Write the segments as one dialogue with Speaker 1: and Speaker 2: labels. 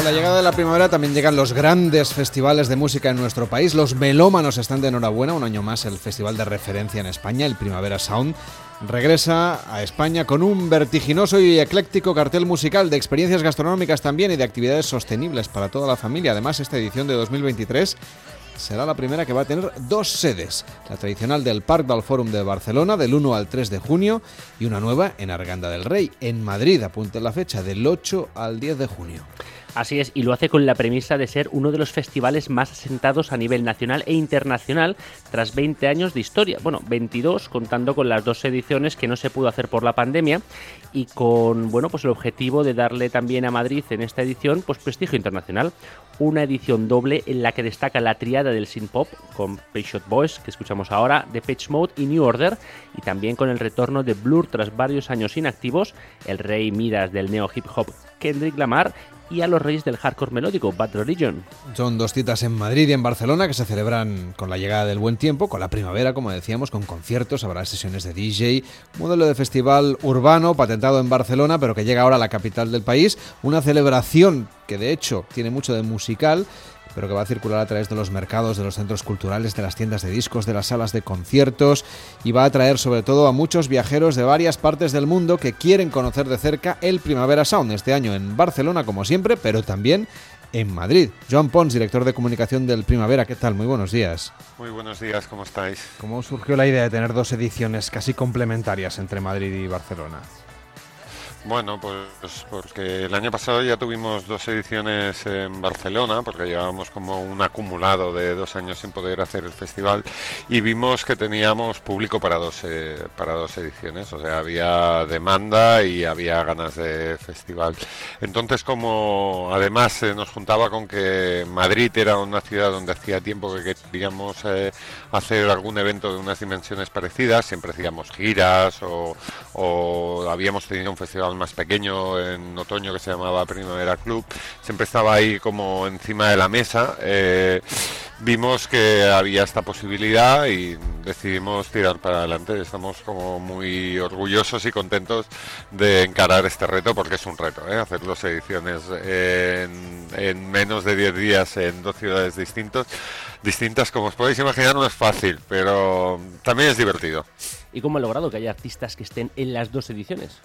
Speaker 1: Con la llegada de la primavera también llegan los grandes festivales de música en nuestro país. Los melómanos están de enhorabuena. Un año más el festival de referencia en España, el Primavera Sound, regresa a España con un vertiginoso y ecléctico cartel musical de experiencias gastronómicas también y de actividades sostenibles para toda la familia. Además, esta edición de 2023 será la primera que va a tener dos sedes, la tradicional del Parc del Fórum de Barcelona del 1 al 3 de junio y una nueva en Arganda del Rey, en Madrid, apunte la fecha, del 8 al 10 de junio.
Speaker 2: Así es, y lo hace con la premisa de ser uno de los festivales más asentados a nivel nacional e internacional tras 20 años de historia. Bueno, 22 contando con las dos ediciones que no se pudo hacer por la pandemia y con bueno, pues el objetivo de darle también a Madrid en esta edición pues prestigio internacional. Una edición doble en la que destaca la triada del synth pop con Payshot Boys que escuchamos ahora, The Pitch Mode y New Order y también con el retorno de Blur tras varios años inactivos, el rey Midas del neo hip hop Kendrick Lamar y a los reyes del hardcore melódico, Bad Religion.
Speaker 1: Son dos citas en Madrid y en Barcelona que se celebran con la llegada del buen tiempo, con la primavera, como decíamos, con conciertos, habrá sesiones de DJ, modelo de festival urbano patentado en Barcelona, pero que llega ahora a la capital del país, una celebración que de hecho tiene mucho de musical pero que va a circular a través de los mercados, de los centros culturales, de las tiendas de discos, de las salas de conciertos y va a atraer sobre todo a muchos viajeros de varias partes del mundo que quieren conocer de cerca el Primavera Sound este año en Barcelona como siempre, pero también en Madrid. Joan Pons, director de comunicación del Primavera, ¿qué tal? Muy buenos días.
Speaker 3: Muy buenos días, ¿cómo estáis?
Speaker 1: ¿Cómo surgió la idea de tener dos ediciones casi complementarias entre Madrid y Barcelona?
Speaker 3: Bueno, pues porque el año pasado ya tuvimos dos ediciones en Barcelona, porque llevábamos como un acumulado de dos años sin poder hacer el festival y vimos que teníamos público para dos, eh, para dos ediciones, o sea, había demanda y había ganas de festival. Entonces, como además se nos juntaba con que Madrid era una ciudad donde hacía tiempo que queríamos eh, hacer algún evento de unas dimensiones parecidas, siempre hacíamos giras o, o habíamos tenido un festival más pequeño en otoño que se llamaba Primavera Club, siempre estaba ahí como encima de la mesa. Eh, vimos que había esta posibilidad y decidimos tirar para adelante. Estamos como muy orgullosos y contentos de encarar este reto porque es un reto, ¿eh? hacer dos ediciones en, en menos de 10 días en dos ciudades distintas. Distintas, como os podéis imaginar, no es fácil, pero también es divertido.
Speaker 2: ¿Y cómo ha logrado que haya artistas que estén en las dos ediciones?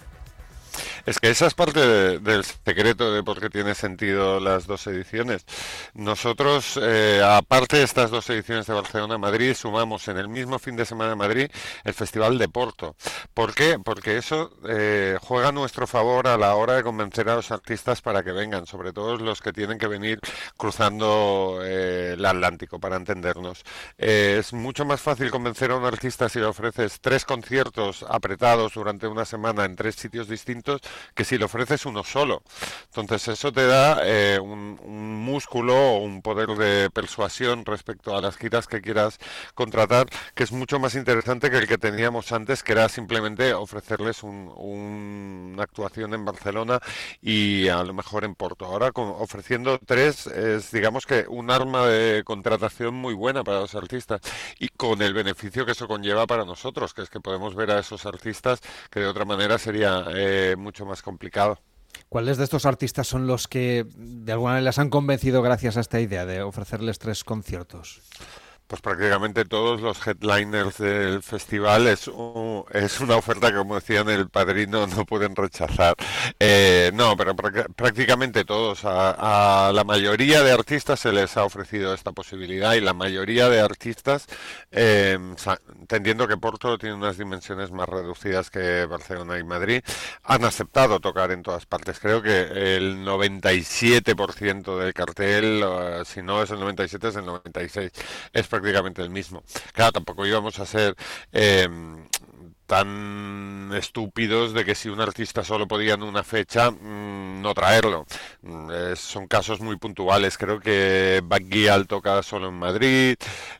Speaker 3: Es que esa es parte del secreto de por qué tiene sentido las dos ediciones. Nosotros, eh, aparte de estas dos ediciones de Barcelona-Madrid, sumamos en el mismo fin de semana de Madrid el Festival de Porto. ¿Por qué? Porque eso eh, juega a nuestro favor a la hora de convencer a los artistas para que vengan, sobre todo los que tienen que venir cruzando eh, el Atlántico, para entendernos. es mucho más fácil convencer a un artista si le ofreces tres conciertos apretados durante una semana en tres sitios distintos que si le ofreces uno solo. Entonces eso te da eh, un, músculo o un poder de persuasión respecto a las giras que quieras contratar, que es mucho más interesante que el que teníamos antes, que era simplemente ofrecerles una actuación en Barcelona y a lo mejor en Porto. Ahora ofreciendo tres es digamos que un arma de contratación muy buena para los artistas y con el beneficio que eso conlleva para nosotros, que es que podemos ver a esos artistas que de otra manera sería eh, mucho más complicado.
Speaker 1: ¿Cuáles de estos artistas son los que de alguna manera les han convencido gracias a esta idea de ofrecerles tres conciertos?
Speaker 3: Pues prácticamente todos los headliners del festival es, es una oferta que, como decían el padrino, no pueden rechazar. Eh, no, pero prácticamente todos. A, la mayoría de artistas se les ha ofrecido esta posibilidad y la mayoría de artistas, eh, entendiendo que Porto tiene unas dimensiones más reducidas que Barcelona y Madrid, han aceptado tocar en todas partes. Creo que el 97% del cartel, si no es el 97, es el 96. Es prácticamente el mismo. Claro, tampoco íbamos a ser eh, tan estúpidos de que si un artista solo podía en una fecha mm, no traerlo. Mm, son casos muy puntuales. Creo que Baguial toca solo en Madrid,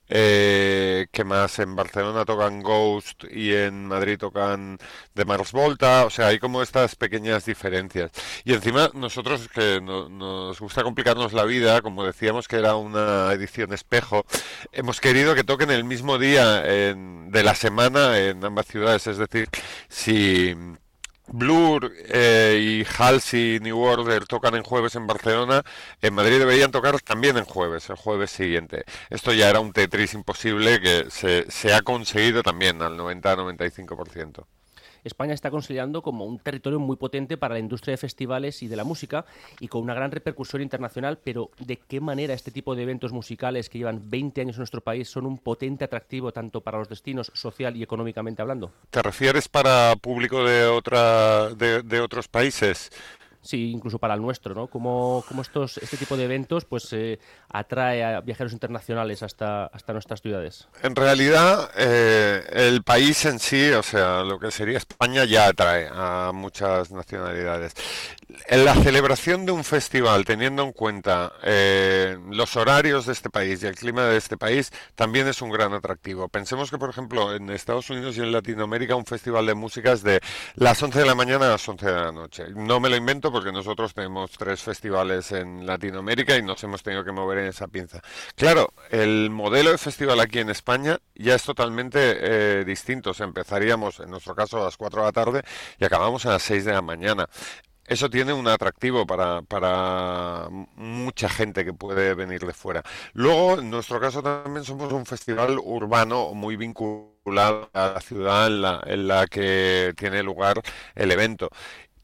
Speaker 3: eh, que más en Barcelona tocan Ghost y en Madrid tocan The Mars Volta. O sea, hay como estas pequeñas diferencias. Y encima nosotros que nos gusta complicarnos la vida, como decíamos que era una edición espejo, hemos querido que toquen el mismo día de la semana en ambas ciudades es decir, si Blur eh, y Halsey New Order tocan en jueves en Barcelona, en Madrid deberían tocar también en jueves, el jueves siguiente. Esto ya era un Tetris imposible que se, se ha conseguido también al 90-95%.
Speaker 2: España está considerando como un territorio muy potente para la industria de festivales y de la música y con una gran repercusión internacional, pero ¿de qué manera este tipo de eventos musicales que llevan 20 años en nuestro país son un potente atractivo tanto para los destinos social y económicamente hablando?
Speaker 3: ¿Te refieres para público de, otra, de, de otros países?
Speaker 2: Sí, incluso para el nuestro, ¿no? Cómo, estos, este tipo de eventos pues eh, atrae a viajeros internacionales hasta, hasta nuestras ciudades.
Speaker 3: En realidad, eh, el país en sí, o sea, lo que sería España ya atrae a muchas nacionalidades. En la celebración de un festival, teniendo en cuenta eh, los horarios de este país y el clima de este país, también es un gran atractivo. Pensemos que, por ejemplo, en Estados Unidos y en Latinoamérica un festival de música es de las 11 de la mañana a las 11 de la noche. No me lo invento porque nosotros tenemos tres festivales en Latinoamérica y nos hemos tenido que mover en esa pinza. Claro, el modelo de festival aquí en España ya es totalmente eh, distinto. empezaríamos, en nuestro caso, a las 4 de la tarde y acabamos a las 6 de la mañana eso tiene un atractivo para, para mucha gente que puede venir de fuera. Luego, en nuestro caso también somos un festival urbano muy vinculado a la ciudad en la, en la que tiene lugar el evento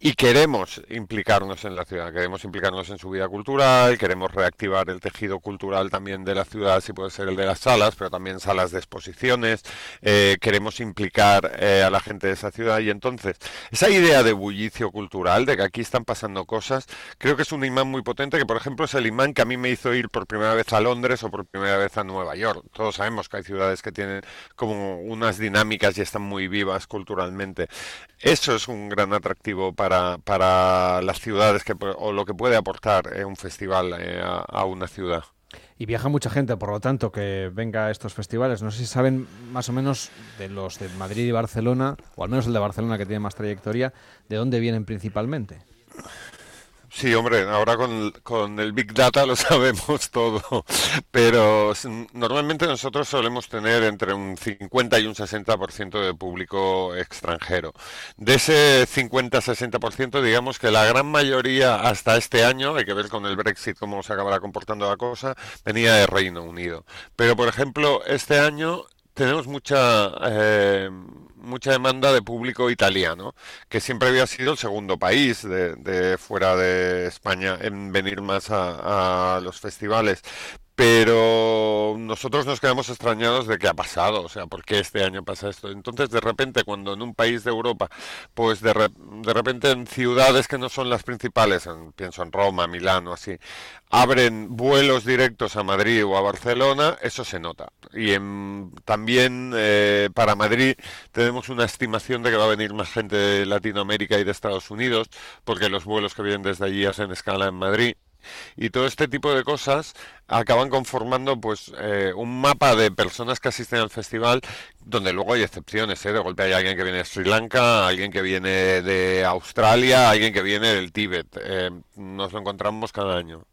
Speaker 3: y queremos implicarnos en la ciudad, queremos implicarnos en su vida cultural, queremos reactivar el tejido cultural también de la ciudad, si puede ser el de las salas, pero también salas de exposiciones, eh, queremos implicar eh, a la gente de esa ciudad y entonces esa idea de bullicio cultural, de que aquí están pasando cosas, creo que es un imán muy potente, que por ejemplo es el imán que a mí me hizo ir por primera vez a Londres o por primera vez a Nueva York. Todos sabemos que hay ciudades que tienen como unas dinámicas y están muy vivas culturalmente. Eso es un gran atractivo para para, las ciudades que, o lo que puede aportar eh, un festival eh, a, una ciudad.
Speaker 1: Y viaja mucha gente, por lo tanto, que venga a estos festivales. No sé si saben más o menos de los de Madrid y Barcelona, o al menos el de Barcelona que tiene más trayectoria, de dónde vienen principalmente.
Speaker 3: Sí, hombre, ahora con, con, el Big Data lo sabemos todo, pero normalmente nosotros solemos tener entre un 50 y un 60% de público extranjero. De ese 50-60%, digamos que la gran mayoría hasta este año, hay que ver con el Brexit cómo se acabará comportando la cosa, venía de Reino Unido. Pero, por ejemplo, este año tenemos mucha... Eh, mucha demanda de público italiano, que siempre había sido el segundo país de, fuera de España en venir más a los festivales pero nosotros nos quedamos extrañados de qué ha pasado, o sea, ¿por qué este año pasa esto? Entonces, de repente, cuando en un país de Europa, pues de, repente en ciudades que no son las principales, pienso en Roma, Milán o así, abren vuelos directos a Madrid o a Barcelona, eso se nota. Y también eh, para Madrid tenemos una estimación de que va a venir más gente de Latinoamérica y de Estados Unidos, porque los vuelos que vienen desde allí hacen escala en Madrid y todo este tipo de cosas acaban conformando pues eh, un mapa de personas que asisten al festival donde luego hay excepciones ¿eh? de golpe hay alguien que viene de Sri Lanka alguien que viene de Australia alguien que viene del Tíbet eh, nos lo encontramos cada año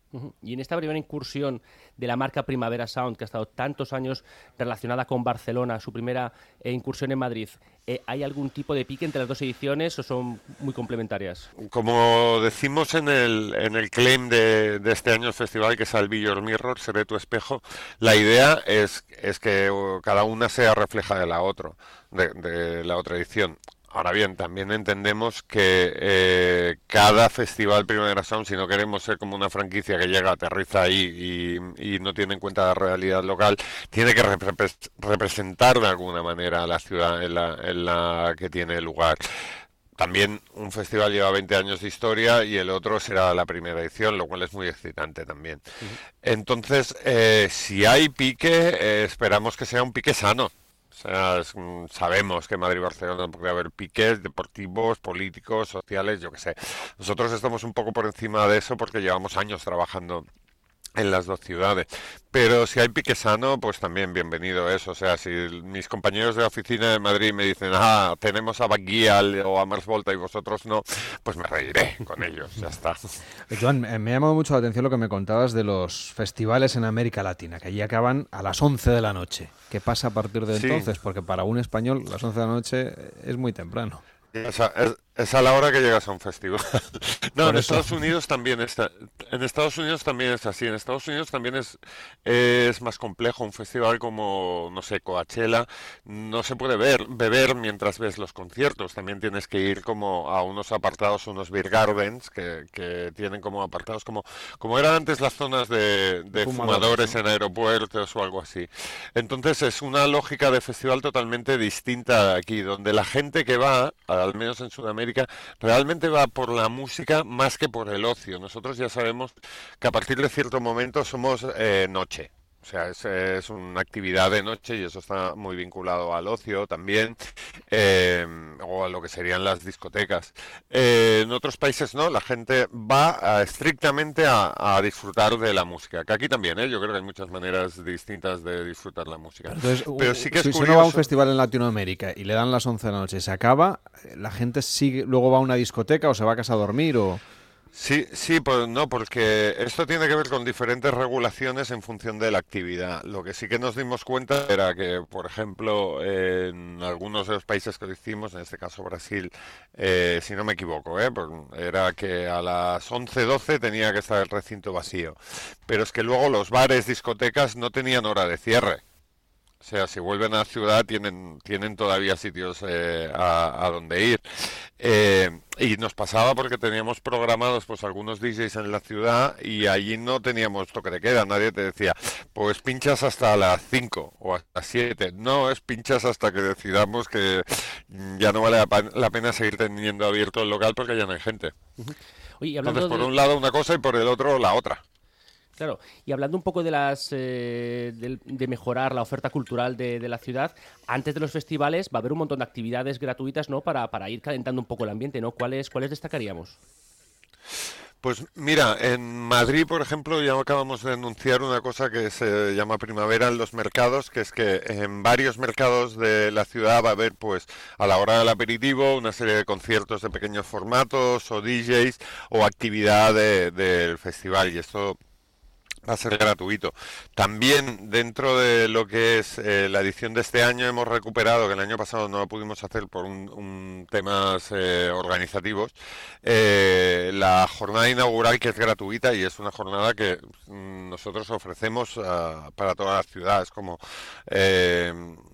Speaker 2: y en esta primera incursión de la marca Primavera Sound, que ha estado tantos años relacionada con Barcelona, su primera eh, incursión en Madrid, eh, ¿hay algún tipo de pique entre las dos ediciones o son muy complementarias?
Speaker 3: Como decimos en el, en el claim de, este año festival, que es Al Your Mirror, seré tu espejo, la idea es, es que cada una sea refleja de la otra, de la otra edición. Ahora bien, también entendemos que eh, cada festival Primavera Sound, si no queremos ser como una franquicia que llega, aterriza ahí y, no tiene en cuenta la realidad local, tiene que representar de alguna manera a la ciudad en la, que tiene lugar. También un festival lleva 20 años de historia y el otro será la primera edición, lo cual es muy excitante también. Entonces, eh, si hay pique, eh, esperamos que sea un pique sano mm, sabemos que Madrid y Barcelona puede haber piques deportivos, políticos, sociales, yo qué sé. Nosotros estamos un poco por encima de eso porque llevamos años trabajando en las dos ciudades. Pero si hay pique sano, pues también bienvenido eso. O sea, si mis compañeros de la oficina de Madrid me dicen, ah, tenemos a Baguial o a Mars Volta y vosotros no, pues me reiré con ellos, ya está.
Speaker 1: Joan, me ha llamado mucho la atención lo que me contabas de los festivales en América Latina, que allí acaban a las 11 de la noche. ¿Qué pasa a partir de entonces? Porque para un español las 11 de la noche es muy temprano.
Speaker 3: O sea, es, Es a la hora que llegas a un festival. no, en Estados Unidos también está. En Estados Unidos también es así. En Estados Unidos también es, es más complejo. Un festival como, no sé, Coachella, no se puede ver, beber mientras ves los conciertos. También tienes que ir como a unos apartados, unos beer gardens, que, que tienen como apartados, como, como eran antes las zonas de, fumadores, en aeropuertos o algo así. Entonces es una lógica de festival totalmente distinta aquí, donde la gente que va, al menos en Sudamérica, realmente va por la música más que por el ocio. Nosotros ya sabemos que a partir de cierto momento somos eh, noche. O sea, es, una actividad de noche y eso está muy vinculado al ocio también, eh, o a lo que serían las discotecas. Eh, en otros países no, la gente va estrictamente a, disfrutar de la música, que aquí también, ¿eh? yo creo que hay muchas maneras distintas de disfrutar la música.
Speaker 1: Pero sí que si, uno va a un festival en Latinoamérica y le dan las 11 de la noche y se acaba, ¿la gente sigue, luego va a una discoteca o se va a casa a dormir o...?
Speaker 3: Sí, sí, pues no, porque esto tiene que ver con diferentes regulaciones en función de la actividad. Lo que sí que nos dimos cuenta era que, por ejemplo, en algunos de los países que lo hicimos, en este caso Brasil, eh, si no me equivoco, eh, pues era que a las 11, 12 tenía que estar el recinto vacío. Pero es que luego los bares, discotecas no tenían hora de cierre. O sea, si vuelven a la ciudad tienen, tienen todavía sitios eh, a, a, donde ir. Eh, y nos pasaba porque teníamos programados pues algunos DJs en la ciudad y allí no teníamos toque de queda. Nadie te decía, pues pinchas hasta las 5 o hasta las 7. No, es pinchas hasta que decidamos que ya no vale la, pena seguir teniendo abierto el local porque ya no hay gente. Entonces, por un lado una cosa y por el otro la otra.
Speaker 2: Claro, y hablando un poco de las eh, de, mejorar la oferta cultural de, la ciudad, antes de los festivales va a haber un montón de actividades gratuitas, ¿no? Para, para ir calentando un poco el ambiente, ¿no? ¿Cuáles, cuáles destacaríamos?
Speaker 3: Pues mira, en Madrid, por ejemplo, ya acabamos de anunciar una cosa que se llama primavera en los mercados, que es que en varios mercados de la ciudad va a haber, pues, a la hora del aperitivo, una serie de conciertos de pequeños formatos o DJs o actividad del festival. Y esto Va a ser gratuito. También dentro de lo que es eh, la edición de este año hemos recuperado, que el año pasado no lo pudimos hacer por un, temas eh, organizativos, eh, la jornada inaugural que es gratuita y es una jornada que mm, nosotros ofrecemos ah, para todas las ciudades como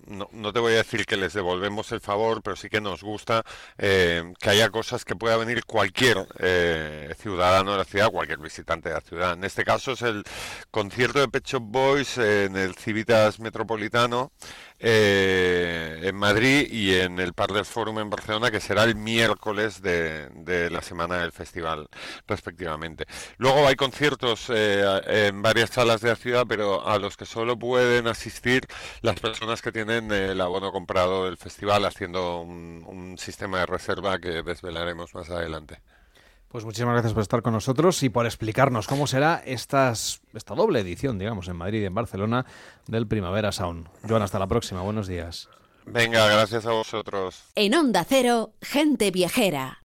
Speaker 3: no, no, te voy a decir que les devolvemos el favor, pero sí que nos gusta eh, que haya cosas que pueda venir cualquier eh, ciudadano de la ciudad, cualquier visitante de la ciudad. En este caso es el concierto de Pet Boys en el Civitas Metropolitano eh, en Madrid y en el Par del Forum en Barcelona, que será el miércoles de, la semana del festival, respectivamente. Luego hay conciertos eh, en varias salas de la ciudad, pero a los que solo pueden asistir las personas que tienen el abono comprado del festival, haciendo un sistema de reserva que desvelaremos más adelante.
Speaker 1: Pues muchísimas gracias por estar con nosotros y por explicarnos cómo será estas, esta doble edición, digamos, en Madrid y en Barcelona del Primavera Sound. Joan, hasta la próxima. Buenos días.
Speaker 3: Venga, gracias a vosotros.
Speaker 4: En Onda Cero, gente viajera.